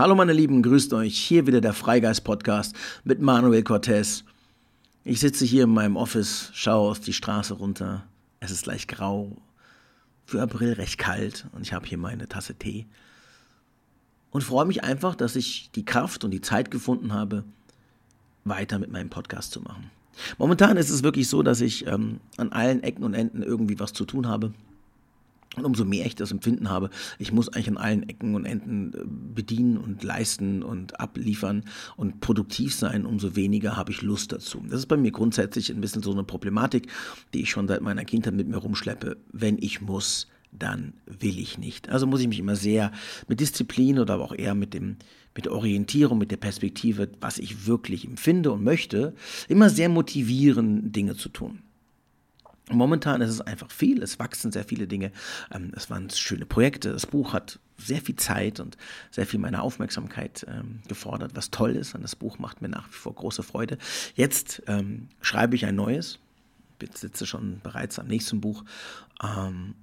Hallo meine Lieben, grüßt euch. Hier wieder der Freigeist Podcast mit Manuel Cortez. Ich sitze hier in meinem Office, schaue auf die Straße runter. Es ist leicht grau, für April recht kalt und ich habe hier meine Tasse Tee. Und freue mich einfach, dass ich die Kraft und die Zeit gefunden habe, weiter mit meinem Podcast zu machen. Momentan ist es wirklich so, dass ich ähm, an allen Ecken und Enden irgendwie was zu tun habe. Und umso mehr ich das Empfinden habe, ich muss eigentlich an allen Ecken und Enden äh, bedienen und leisten und abliefern und produktiv sein, umso weniger habe ich Lust dazu. Das ist bei mir grundsätzlich ein bisschen so eine Problematik, die ich schon seit meiner Kindheit mit mir rumschleppe. Wenn ich muss, dann will ich nicht. Also muss ich mich immer sehr mit Disziplin oder aber auch eher mit dem mit der Orientierung, mit der Perspektive, was ich wirklich empfinde und möchte, immer sehr motivieren, Dinge zu tun. Momentan ist es einfach viel, es wachsen sehr viele Dinge, ähm, es waren schöne Projekte, das Buch hat sehr viel Zeit und sehr viel meiner Aufmerksamkeit ähm, gefordert, was toll ist, und das Buch macht mir nach wie vor große Freude. Jetzt ähm, schreibe ich ein neues, ich sitze schon bereits am nächsten Buch. Ähm,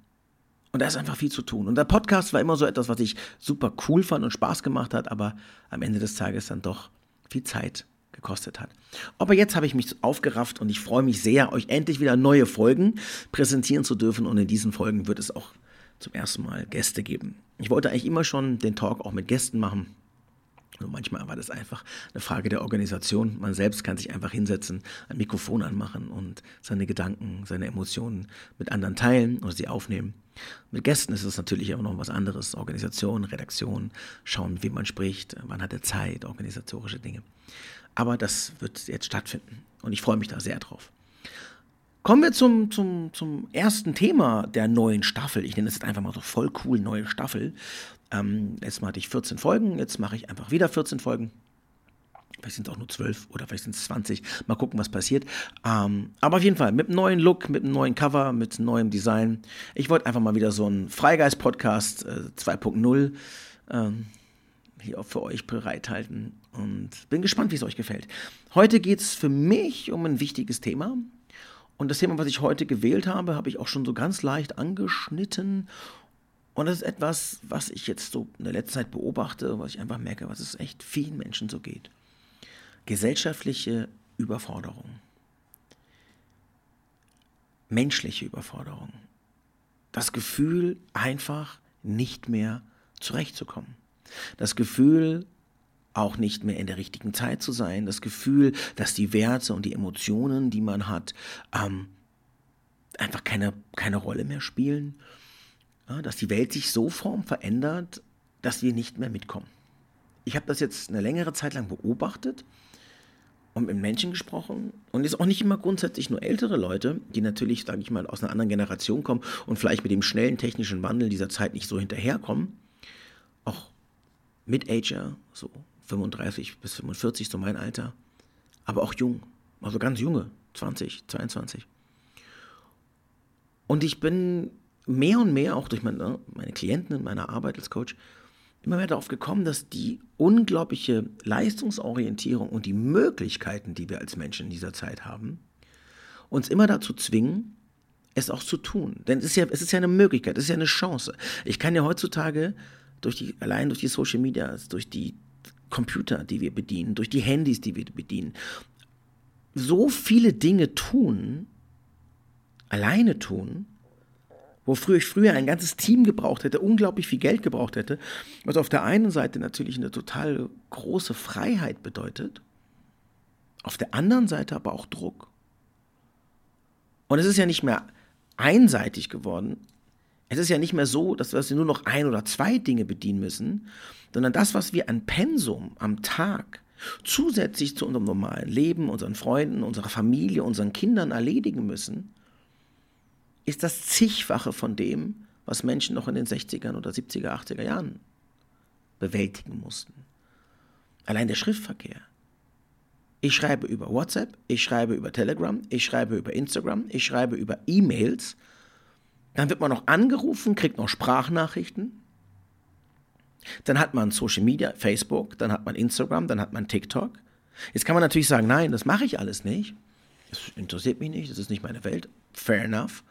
und da ist einfach viel zu tun. Und der Podcast war immer so etwas, was ich super cool fand und Spaß gemacht hat, aber am Ende des Tages dann doch viel Zeit gekostet hat. Aber jetzt habe ich mich aufgerafft und ich freue mich sehr, euch endlich wieder neue Folgen präsentieren zu dürfen. Und in diesen Folgen wird es auch zum ersten Mal Gäste geben. Ich wollte eigentlich immer schon den Talk auch mit Gästen machen. Nur manchmal war das einfach eine Frage der Organisation. Man selbst kann sich einfach hinsetzen, ein Mikrofon anmachen und seine Gedanken, seine Emotionen mit anderen teilen oder sie aufnehmen. Mit Gästen ist es natürlich auch noch was anderes. Organisation, Redaktion, schauen, mit wem man spricht, wann hat er Zeit, organisatorische Dinge. Aber das wird jetzt stattfinden und ich freue mich da sehr drauf. Kommen wir zum, zum, zum ersten Thema der neuen Staffel. Ich nenne es jetzt einfach mal so voll cool, neue Staffel. Ähm, Mal hatte ich 14 Folgen, jetzt mache ich einfach wieder 14 Folgen. Vielleicht sind es auch nur 12 oder vielleicht sind es 20. Mal gucken, was passiert. Ähm, aber auf jeden Fall mit einem neuen Look, mit einem neuen Cover, mit neuem Design. Ich wollte einfach mal wieder so einen Freigeist-Podcast äh, 2.0 ähm, hier auch für euch bereithalten und bin gespannt, wie es euch gefällt. Heute geht es für mich um ein wichtiges Thema. Und das Thema, was ich heute gewählt habe, habe ich auch schon so ganz leicht angeschnitten. Und das ist etwas, was ich jetzt so in der letzten Zeit beobachte, was ich einfach merke, was es echt vielen Menschen so geht. Gesellschaftliche Überforderung. Menschliche Überforderung. Das Gefühl, einfach nicht mehr zurechtzukommen. Das Gefühl, auch nicht mehr in der richtigen Zeit zu sein, das Gefühl, dass die Werte und die Emotionen, die man hat, ähm, einfach keine, keine Rolle mehr spielen, dass die Welt sich so form verändert, dass wir nicht mehr mitkommen. Ich habe das jetzt eine längere Zeit lang beobachtet und mit Menschen gesprochen und ist auch nicht immer grundsätzlich nur ältere Leute, die natürlich, sage ich mal, aus einer anderen Generation kommen und vielleicht mit dem schnellen technischen Wandel dieser Zeit nicht so hinterherkommen. Auch Mid-Ager, so 35 bis 45, so mein Alter, aber auch jung, also ganz junge, 20, 22. Und ich bin mehr und mehr auch durch meine, meine Klienten in meiner Arbeit als Coach immer mehr darauf gekommen, dass die unglaubliche Leistungsorientierung und die Möglichkeiten, die wir als Menschen in dieser Zeit haben, uns immer dazu zwingen, es auch zu tun. Denn es ist ja, es ist ja eine Möglichkeit, es ist ja eine Chance. Ich kann ja heutzutage durch die, allein durch die Social Media, durch die Computer, die wir bedienen, durch die Handys, die wir bedienen, so viele Dinge tun, alleine tun, wofür ich früher ein ganzes Team gebraucht hätte, unglaublich viel Geld gebraucht hätte, was auf der einen Seite natürlich eine total große Freiheit bedeutet, auf der anderen Seite aber auch Druck. Und es ist ja nicht mehr einseitig geworden. Es ist ja nicht mehr so, dass wir nur noch ein oder zwei Dinge bedienen müssen, sondern das, was wir an Pensum am Tag zusätzlich zu unserem normalen Leben, unseren Freunden, unserer Familie, unseren Kindern erledigen müssen, ist das zigfache von dem, was Menschen noch in den 60er oder 70er, 80er Jahren bewältigen mussten. Allein der Schriftverkehr. Ich schreibe über WhatsApp, ich schreibe über Telegram, ich schreibe über Instagram, ich schreibe über E-Mails. Dann wird man noch angerufen, kriegt noch Sprachnachrichten. Dann hat man Social Media, Facebook, dann hat man Instagram, dann hat man TikTok. Jetzt kann man natürlich sagen, nein, das mache ich alles nicht. Das interessiert mich nicht, das ist nicht meine Welt. Fair enough.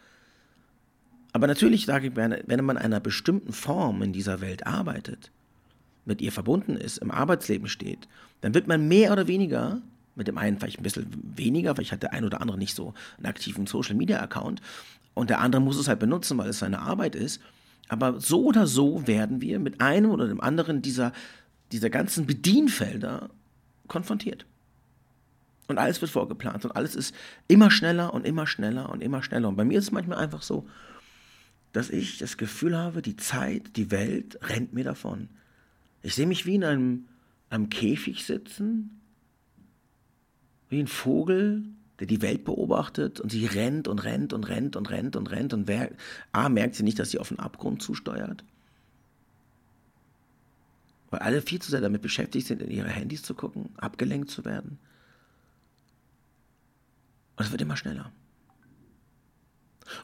Aber natürlich sage ich, wenn man in einer bestimmten Form in dieser Welt arbeitet, mit ihr verbunden ist, im Arbeitsleben steht, dann wird man mehr oder weniger, mit dem einen vielleicht ein bisschen weniger, weil ich hatte ein oder andere nicht so einen aktiven Social-Media-Account und der andere muss es halt benutzen, weil es seine Arbeit ist. Aber so oder so werden wir mit einem oder dem anderen dieser, dieser ganzen Bedienfelder konfrontiert. Und alles wird vorgeplant und alles ist immer schneller und immer schneller und immer schneller. Und bei mir ist es manchmal einfach so, dass ich das Gefühl habe, die Zeit, die Welt rennt mir davon. Ich sehe mich wie in einem, einem Käfig sitzen, wie ein Vogel, der die Welt beobachtet und sie rennt und rennt und rennt und rennt und rennt und wer, A, merkt sie nicht, dass sie auf den Abgrund zusteuert. Weil alle viel zu sehr damit beschäftigt sind, in ihre Handys zu gucken, abgelenkt zu werden. Und es wird immer schneller.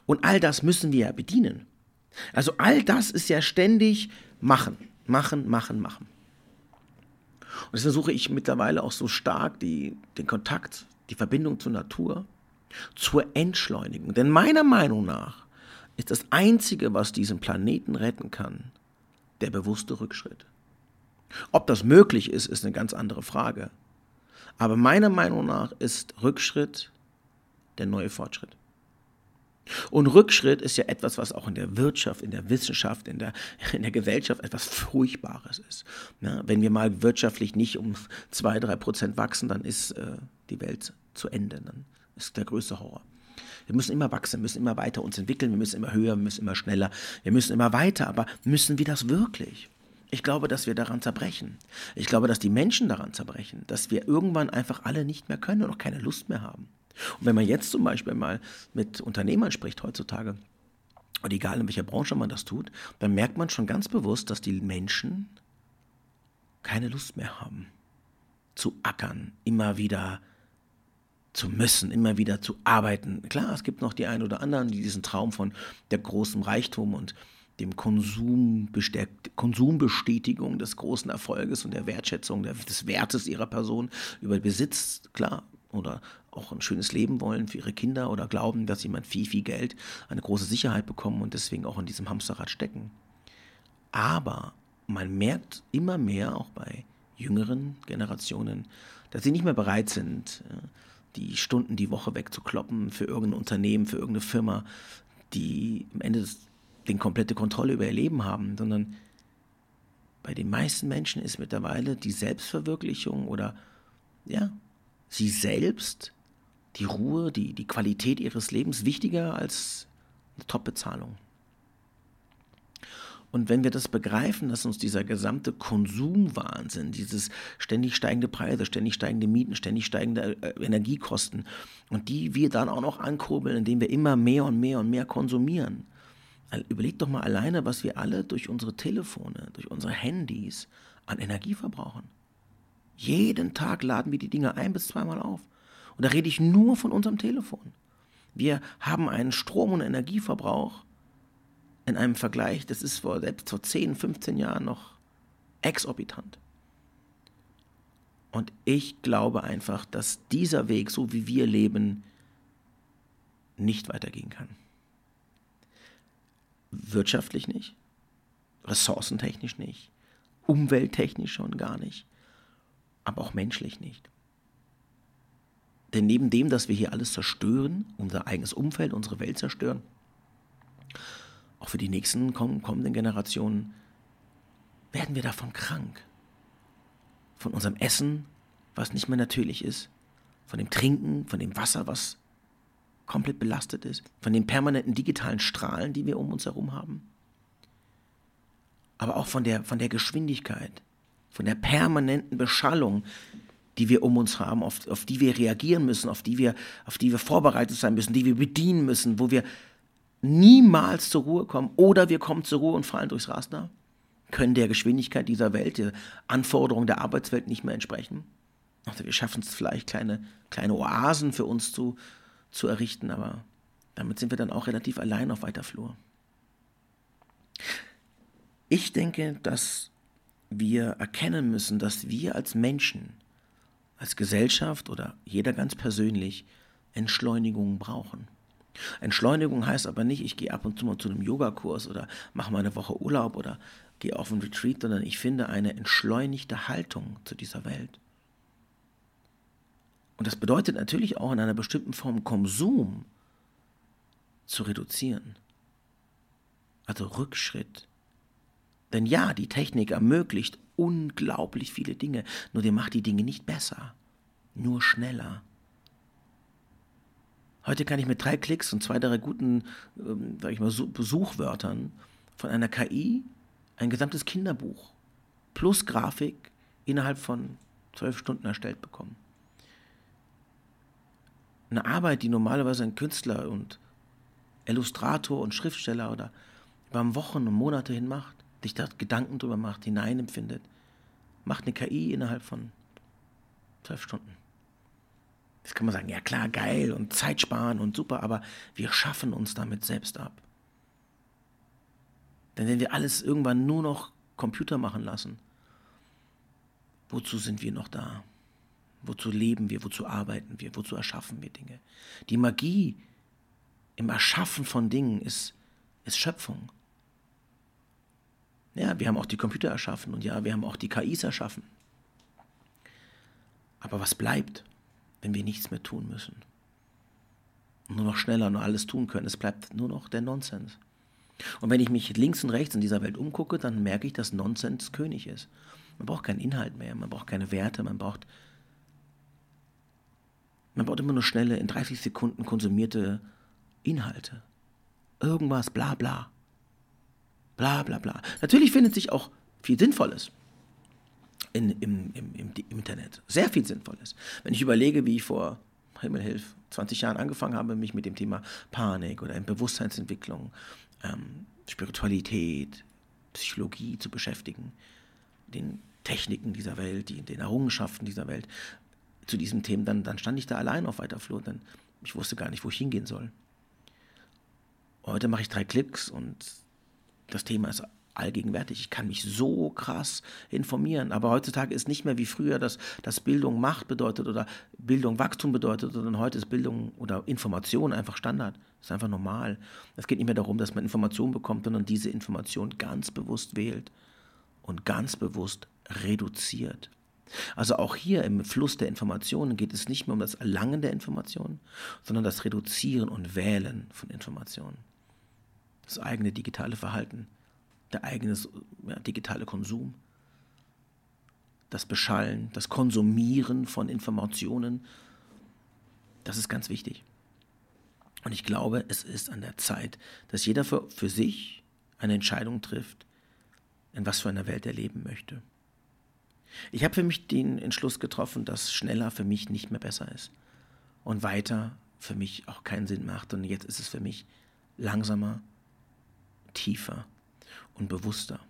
Und all das müssen wir ja bedienen. Also all das ist ja ständig machen, machen, machen, machen. Und deswegen versuche ich mittlerweile auch so stark die, den Kontakt, die Verbindung zur Natur, zur Entschleunigung. Denn meiner Meinung nach ist das Einzige, was diesen Planeten retten kann, der bewusste Rückschritt. Ob das möglich ist, ist eine ganz andere Frage. Aber meiner Meinung nach ist Rückschritt der neue Fortschritt. Und Rückschritt ist ja etwas, was auch in der Wirtschaft, in der Wissenschaft, in der, in der Gesellschaft etwas Furchtbares ist. Ja, wenn wir mal wirtschaftlich nicht um zwei, drei Prozent wachsen, dann ist äh, die Welt zu Ende. Dann ist der größte Horror. Wir müssen immer wachsen, wir müssen immer weiter uns entwickeln, wir müssen immer höher, wir müssen immer schneller, wir müssen immer weiter. Aber müssen wir das wirklich? Ich glaube, dass wir daran zerbrechen. Ich glaube, dass die Menschen daran zerbrechen, dass wir irgendwann einfach alle nicht mehr können und auch keine Lust mehr haben. Und wenn man jetzt zum Beispiel mal mit Unternehmern spricht heutzutage, und egal in welcher Branche man das tut, dann merkt man schon ganz bewusst, dass die Menschen keine Lust mehr haben zu ackern, immer wieder zu müssen, immer wieder zu arbeiten. Klar, es gibt noch die einen oder anderen, die diesen Traum von der großen Reichtum und dem Konsum Konsumbestätigung des großen Erfolges und der Wertschätzung des Wertes ihrer Person über Besitz, klar, oder auch ein schönes Leben wollen für ihre Kinder oder glauben, dass jemand viel, viel Geld, eine große Sicherheit bekommen und deswegen auch in diesem Hamsterrad stecken. Aber man merkt immer mehr, auch bei jüngeren Generationen, dass sie nicht mehr bereit sind, äh, die Stunden die Woche wegzukloppen für irgendein Unternehmen, für irgendeine Firma, die am Ende den komplette Kontrolle über ihr Leben haben, sondern bei den meisten Menschen ist mittlerweile die Selbstverwirklichung oder ja, sie selbst, die Ruhe, die, die Qualität ihres Lebens wichtiger als eine Top-Bezahlung. Und wenn wir das begreifen, dass uns dieser gesamte Konsumwahnsinn, dieses ständig steigende Preise, ständig steigende Mieten, ständig steigende äh, Energiekosten und die wir dann auch noch ankurbeln, indem wir immer mehr und mehr und mehr konsumieren. Überlegt doch mal alleine, was wir alle durch unsere Telefone, durch unsere Handys an Energie verbrauchen. Jeden Tag laden wir die Dinge ein bis zweimal auf. Und da rede ich nur von unserem Telefon. Wir haben einen Strom- und Energieverbrauch in einem Vergleich, das ist vor, selbst vor 10, 15 Jahren noch exorbitant. Und ich glaube einfach, dass dieser Weg, so wie wir leben, nicht weitergehen kann. Wirtschaftlich nicht, ressourcentechnisch nicht, umwelttechnisch schon gar nicht aber auch menschlich nicht. Denn neben dem, dass wir hier alles zerstören, unser eigenes Umfeld, unsere Welt zerstören, auch für die nächsten kommenden Generationen, werden wir davon krank. Von unserem Essen, was nicht mehr natürlich ist, von dem Trinken, von dem Wasser, was komplett belastet ist, von den permanenten digitalen Strahlen, die wir um uns herum haben, aber auch von der, von der Geschwindigkeit, von der permanenten Beschallung, die wir um uns haben, auf, auf die wir reagieren müssen, auf die wir, auf die wir vorbereitet sein müssen, die wir bedienen müssen, wo wir niemals zur Ruhe kommen oder wir kommen zur Ruhe und fallen durchs Raster, können der Geschwindigkeit dieser Welt, der Anforderungen der Arbeitswelt nicht mehr entsprechen. Also wir schaffen es vielleicht, kleine, kleine Oasen für uns zu, zu errichten, aber damit sind wir dann auch relativ allein auf weiter Flur. Ich denke, dass wir erkennen müssen, dass wir als Menschen, als Gesellschaft oder jeder ganz persönlich Entschleunigung brauchen. Entschleunigung heißt aber nicht, ich gehe ab und zu mal zu einem Yogakurs oder mache mal eine Woche Urlaub oder gehe auf einen Retreat, sondern ich finde eine entschleunigte Haltung zu dieser Welt. Und das bedeutet natürlich auch in einer bestimmten Form Konsum zu reduzieren. Also Rückschritt. Denn ja, die Technik ermöglicht unglaublich viele Dinge, nur die macht die Dinge nicht besser, nur schneller. Heute kann ich mit drei Klicks und zwei, drei guten, ähm, sag ich mal, Besuchwörtern von einer KI ein gesamtes Kinderbuch plus Grafik innerhalb von zwölf Stunden erstellt bekommen. Eine Arbeit, die normalerweise ein Künstler und Illustrator und Schriftsteller oder über Wochen und Monate hin macht, sich da Gedanken drüber macht, hineinempfindet, macht eine KI innerhalb von zwölf Stunden. Jetzt kann man sagen, ja klar, geil und Zeit sparen und super, aber wir schaffen uns damit selbst ab. Denn wenn wir alles irgendwann nur noch Computer machen lassen, wozu sind wir noch da? Wozu leben wir? Wozu arbeiten wir? Wozu erschaffen wir Dinge? Die Magie im Erschaffen von Dingen ist, ist Schöpfung. Ja, wir haben auch die Computer erschaffen und ja, wir haben auch die KIs erschaffen. Aber was bleibt, wenn wir nichts mehr tun müssen? Und nur noch schneller nur alles tun können. Es bleibt nur noch der Nonsens. Und wenn ich mich links und rechts in dieser Welt umgucke, dann merke ich, dass Nonsens König ist. Man braucht keinen Inhalt mehr, man braucht keine Werte, man braucht, man braucht immer nur schnelle, in 30 Sekunden konsumierte Inhalte. Irgendwas, bla bla. Bla bla bla. Natürlich findet sich auch viel Sinnvolles in, im, im, im, im Internet. Sehr viel Sinnvolles. Wenn ich überlege, wie ich vor Himmelhilf 20 Jahren angefangen habe, mich mit dem Thema Panik oder Bewusstseinsentwicklung, ähm, Spiritualität, Psychologie zu beschäftigen, den Techniken dieser Welt, die, den Errungenschaften dieser Welt, zu diesen Themen, dann, dann stand ich da allein auf weiter Flur, denn ich wusste gar nicht, wo ich hingehen soll. Heute mache ich drei Klicks und das Thema ist allgegenwärtig. Ich kann mich so krass informieren. Aber heutzutage ist nicht mehr wie früher, dass, dass Bildung Macht bedeutet oder Bildung Wachstum bedeutet, sondern heute ist Bildung oder Information einfach Standard. Das ist einfach normal. Es geht nicht mehr darum, dass man Informationen bekommt, sondern diese Information ganz bewusst wählt und ganz bewusst reduziert. Also auch hier im Fluss der Informationen geht es nicht mehr um das Erlangen der Informationen, sondern das Reduzieren und Wählen von Informationen. Das eigene digitale Verhalten der eigene ja, digitale Konsum, das Beschallen, das Konsumieren von Informationen, das ist ganz wichtig. Und ich glaube, es ist an der Zeit, dass jeder für, für sich eine Entscheidung trifft, in was für einer Welt er leben möchte. Ich habe für mich den Entschluss getroffen, dass schneller für mich nicht mehr besser ist und weiter für mich auch keinen Sinn macht. Und jetzt ist es für mich langsamer, tiefer und bewusster.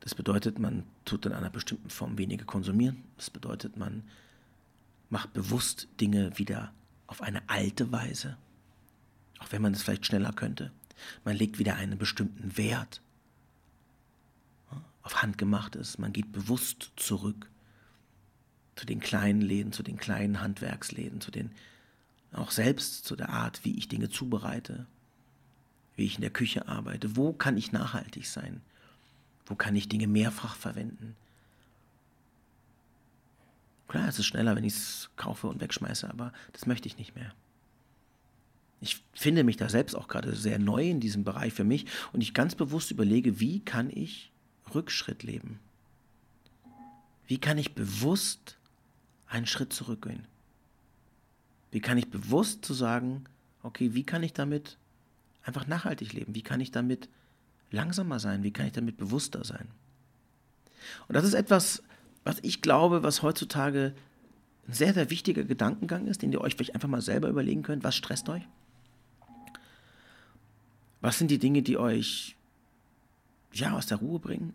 Das bedeutet, man tut in einer bestimmten Form weniger konsumieren. Das bedeutet, man macht bewusst Dinge wieder auf eine alte Weise, auch wenn man es vielleicht schneller könnte. Man legt wieder einen bestimmten Wert auf Handgemachtes. Man geht bewusst zurück zu den kleinen Läden, zu den kleinen Handwerksläden, zu den auch selbst zu der Art, wie ich Dinge zubereite, wie ich in der Küche arbeite. Wo kann ich nachhaltig sein? Wo kann ich Dinge mehrfach verwenden? Klar, es ist schneller, wenn ich es kaufe und wegschmeiße, aber das möchte ich nicht mehr. Ich finde mich da selbst auch gerade sehr neu in diesem Bereich für mich und ich ganz bewusst überlege, wie kann ich Rückschritt leben? Wie kann ich bewusst einen Schritt zurückgehen? Wie kann ich bewusst zu sagen, okay, wie kann ich damit einfach nachhaltig leben? Wie kann ich damit langsamer sein? Wie kann ich damit bewusster sein? Und das ist etwas, was ich glaube, was heutzutage ein sehr, sehr wichtiger Gedankengang ist, den ihr euch vielleicht einfach mal selber überlegen könnt. Was stresst euch? Was sind die Dinge, die euch ja, aus der Ruhe bringen,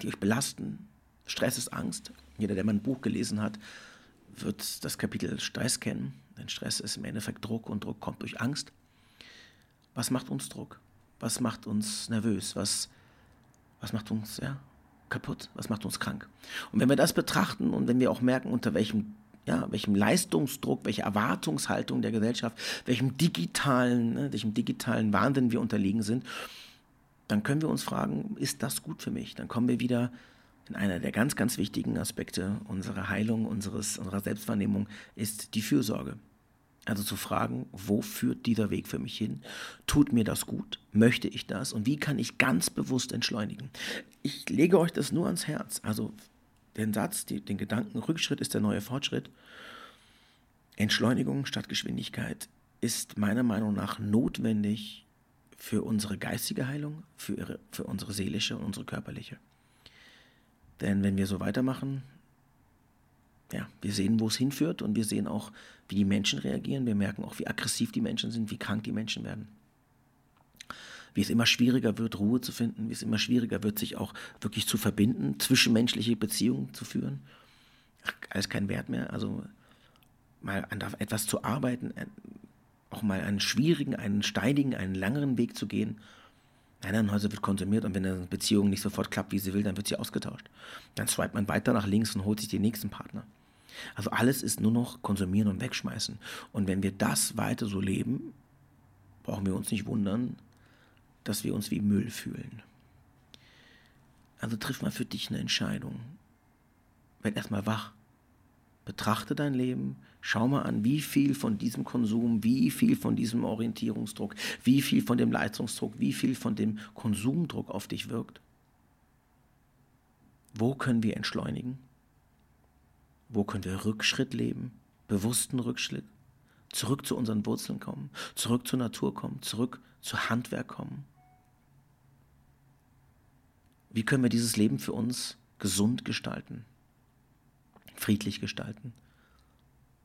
die euch belasten? Stress ist Angst. Jeder, der mal ein Buch gelesen hat, wird das Kapitel Stress kennen. Denn Stress ist im Endeffekt Druck und Druck kommt durch Angst. Was macht uns Druck? Was macht uns nervös? Was, was macht uns ja, kaputt? Was macht uns krank? Und wenn wir das betrachten und wenn wir auch merken, unter welchem ja, welchem Leistungsdruck, welcher Erwartungshaltung der Gesellschaft, welchem digitalen, ne, welchem digitalen Wahnsinn wir unterliegen sind, dann können wir uns fragen, ist das gut für mich? Dann kommen wir wieder in einer der ganz, ganz wichtigen Aspekte unserer Heilung, unseres, unserer Selbstwahrnehmung, ist die Fürsorge. Also zu fragen, wo führt dieser Weg für mich hin? Tut mir das gut? Möchte ich das? Und wie kann ich ganz bewusst entschleunigen? Ich lege euch das nur ans Herz. Also den Satz, die, den Gedanken, Rückschritt ist der neue Fortschritt. Entschleunigung statt Geschwindigkeit ist meiner Meinung nach notwendig für unsere geistige Heilung, für, ihre, für unsere seelische und unsere körperliche. Denn wenn wir so weitermachen, ja, wir sehen, wo es hinführt und wir sehen auch, wie die Menschen reagieren. Wir merken auch, wie aggressiv die Menschen sind, wie krank die Menschen werden. Wie es immer schwieriger wird, Ruhe zu finden, wie es immer schwieriger wird, sich auch wirklich zu verbinden, zwischenmenschliche Beziehungen zu führen. Alles kein Wert mehr. Also mal an etwas zu arbeiten, auch mal einen schwierigen, einen steinigen, einen langeren Weg zu gehen. Nein, ein Häuser wird konsumiert und wenn eine Beziehung nicht sofort klappt, wie sie will, dann wird sie ausgetauscht. Dann swipet man weiter nach links und holt sich den nächsten Partner. Also alles ist nur noch konsumieren und wegschmeißen. Und wenn wir das weiter so leben, brauchen wir uns nicht wundern, dass wir uns wie Müll fühlen. Also triff mal für dich eine Entscheidung. Werd erstmal wach. Betrachte dein Leben, schau mal an, wie viel von diesem Konsum, wie viel von diesem Orientierungsdruck, wie viel von dem Leistungsdruck, wie viel von dem Konsumdruck auf dich wirkt. Wo können wir entschleunigen? Wo können wir Rückschritt leben? Bewussten Rückschritt? Zurück zu unseren Wurzeln kommen, zurück zur Natur kommen, zurück zu Handwerk kommen. Wie können wir dieses Leben für uns gesund gestalten, friedlich gestalten,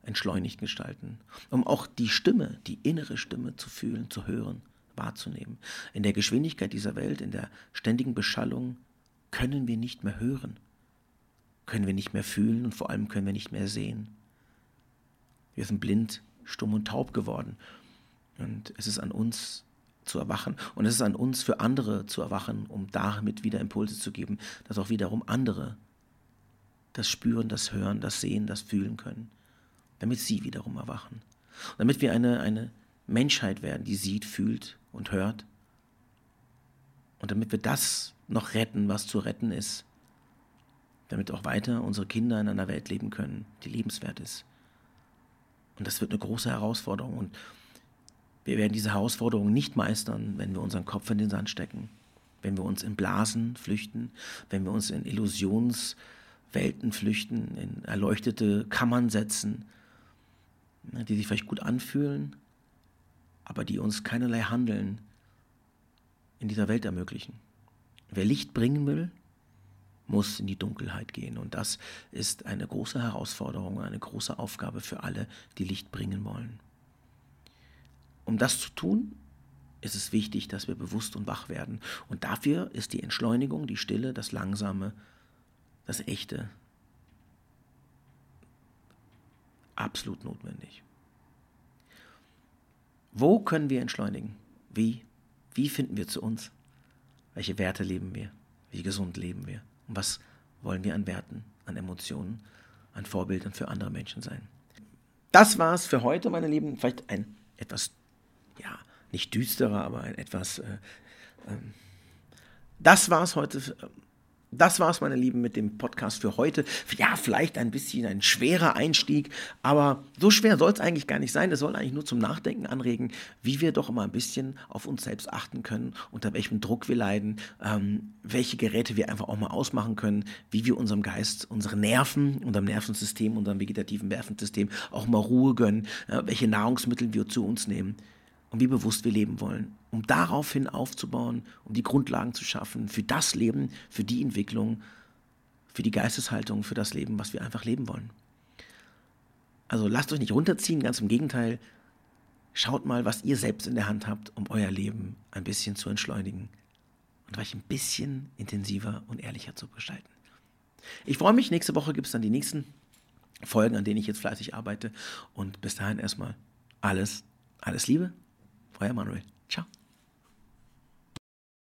entschleunigt gestalten, um auch die Stimme, die innere Stimme zu fühlen, zu hören, wahrzunehmen. In der Geschwindigkeit dieser Welt, in der ständigen Beschallung können wir nicht mehr hören können wir nicht mehr fühlen und vor allem können wir nicht mehr sehen. Wir sind blind, stumm und taub geworden. Und es ist an uns zu erwachen. Und es ist an uns für andere zu erwachen, um damit wieder Impulse zu geben, dass auch wiederum andere das spüren, das hören, das sehen, das fühlen können, damit sie wiederum erwachen. Und damit wir eine, eine Menschheit werden, die sieht, fühlt und hört. Und damit wir das noch retten, was zu retten ist, damit auch weiter unsere Kinder in einer Welt leben können, die lebenswert ist. Und das wird eine große Herausforderung. Und wir werden diese Herausforderung nicht meistern, wenn wir unseren Kopf in den Sand stecken, wenn wir uns in Blasen flüchten, wenn wir uns in Illusionswelten flüchten, in erleuchtete Kammern setzen, ne, die sich vielleicht gut anfühlen, aber die uns keinerlei Handeln in dieser Welt ermöglichen. Wer Licht bringen will, muss in die Dunkelheit gehen. Und das ist eine große Herausforderung, eine große Aufgabe für alle, die Licht bringen wollen. Um das zu tun, ist es wichtig, dass wir bewusst und wach werden. Und dafür ist die Entschleunigung, die Stille, das Langsame, das Echte absolut notwendig. Wo können wir entschleunigen? Wie? Wie finden wir zu uns? Welche Werte leben wir? Wie gesund leben wir? Und was wollen wir an Werten, an Emotionen, an Vorbildern für andere Menschen sein? Das war's für heute, meine Lieben. Vielleicht ein etwas, ja, nicht düsterer, aber ein etwas. Äh, ähm, das war's heute das war's, meine Lieben, mit dem Podcast für heute. Ja, vielleicht ein bisschen ein schwerer Einstieg, aber so schwer soll es eigentlich gar nicht sein. Es soll eigentlich nur zum Nachdenken anregen, wie wir doch immer ein bisschen auf uns selbst achten können, unter welchem Druck wir leiden, ähm, welche Geräte wir einfach auch mal ausmachen können, wie wir unserem Geist, unseren Nerven, unserem Nervensystem, unserem vegetativen Nervensystem auch mal Ruhe gönnen, äh, welche Nahrungsmittel wir zu uns nehmen und wie bewusst wir leben wollen, um daraufhin aufzubauen, um die Grundlagen zu schaffen für das Leben, für die Entwicklung, für die Geisteshaltung, für das Leben, was wir einfach leben wollen. Also lasst euch nicht runterziehen, ganz im Gegenteil. Schaut mal, was ihr selbst in der Hand habt, um euer Leben ein bisschen zu entschleunigen und euch ein bisschen intensiver und ehrlicher zu gestalten. Ich freue mich, nächste Woche gibt es dann die nächsten Folgen, an denen ich jetzt fleißig arbeite. Und bis dahin erstmal alles, alles Liebe euer Manuel. Ciao.